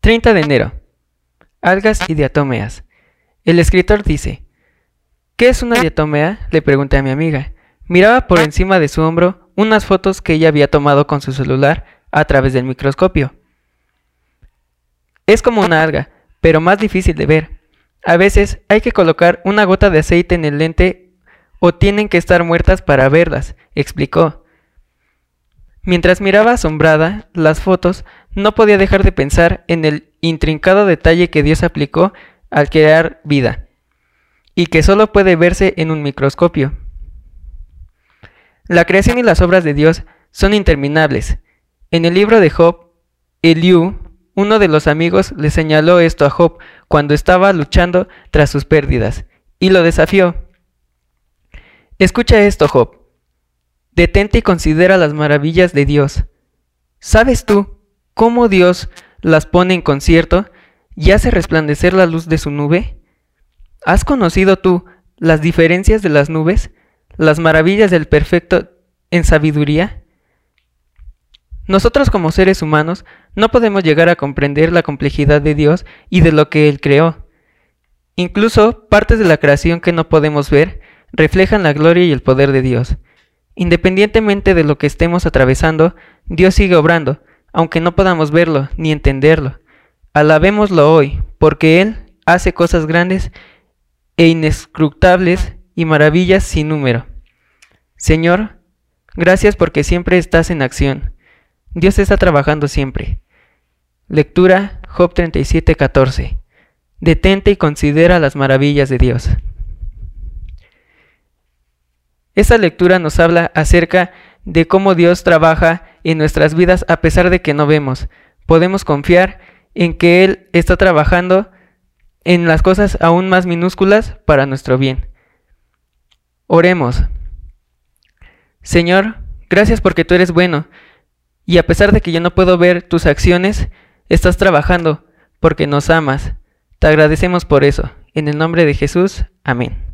30 de enero. Algas y diatomeas. El escritor dice, ¿Qué es una diatomea? Le pregunté a mi amiga. Miraba por encima de su hombro unas fotos que ella había tomado con su celular a través del microscopio. Es como una alga, pero más difícil de ver. A veces hay que colocar una gota de aceite en el lente o tienen que estar muertas para verlas, explicó. Mientras miraba asombrada las fotos, no podía dejar de pensar en el intrincado detalle que Dios aplicó al crear vida, y que solo puede verse en un microscopio. La creación y las obras de Dios son interminables. En el libro de Job, Eliú, uno de los amigos, le señaló esto a Job cuando estaba luchando tras sus pérdidas, y lo desafió. Escucha esto, Job. Detente y considera las maravillas de Dios. ¿Sabes tú cómo Dios las pone en concierto y hace resplandecer la luz de su nube? ¿Has conocido tú las diferencias de las nubes, las maravillas del perfecto en sabiduría? Nosotros como seres humanos no podemos llegar a comprender la complejidad de Dios y de lo que Él creó. Incluso partes de la creación que no podemos ver reflejan la gloria y el poder de Dios. Independientemente de lo que estemos atravesando, Dios sigue obrando, aunque no podamos verlo ni entenderlo. Alabémoslo hoy, porque Él hace cosas grandes e inescrutables y maravillas sin número. Señor, gracias porque siempre estás en acción. Dios está trabajando siempre. Lectura Job 37:14. Detente y considera las maravillas de Dios. Esta lectura nos habla acerca de cómo Dios trabaja en nuestras vidas a pesar de que no vemos. Podemos confiar en que Él está trabajando en las cosas aún más minúsculas para nuestro bien. Oremos. Señor, gracias porque tú eres bueno, y a pesar de que yo no puedo ver tus acciones, estás trabajando porque nos amas. Te agradecemos por eso. En el nombre de Jesús, amén.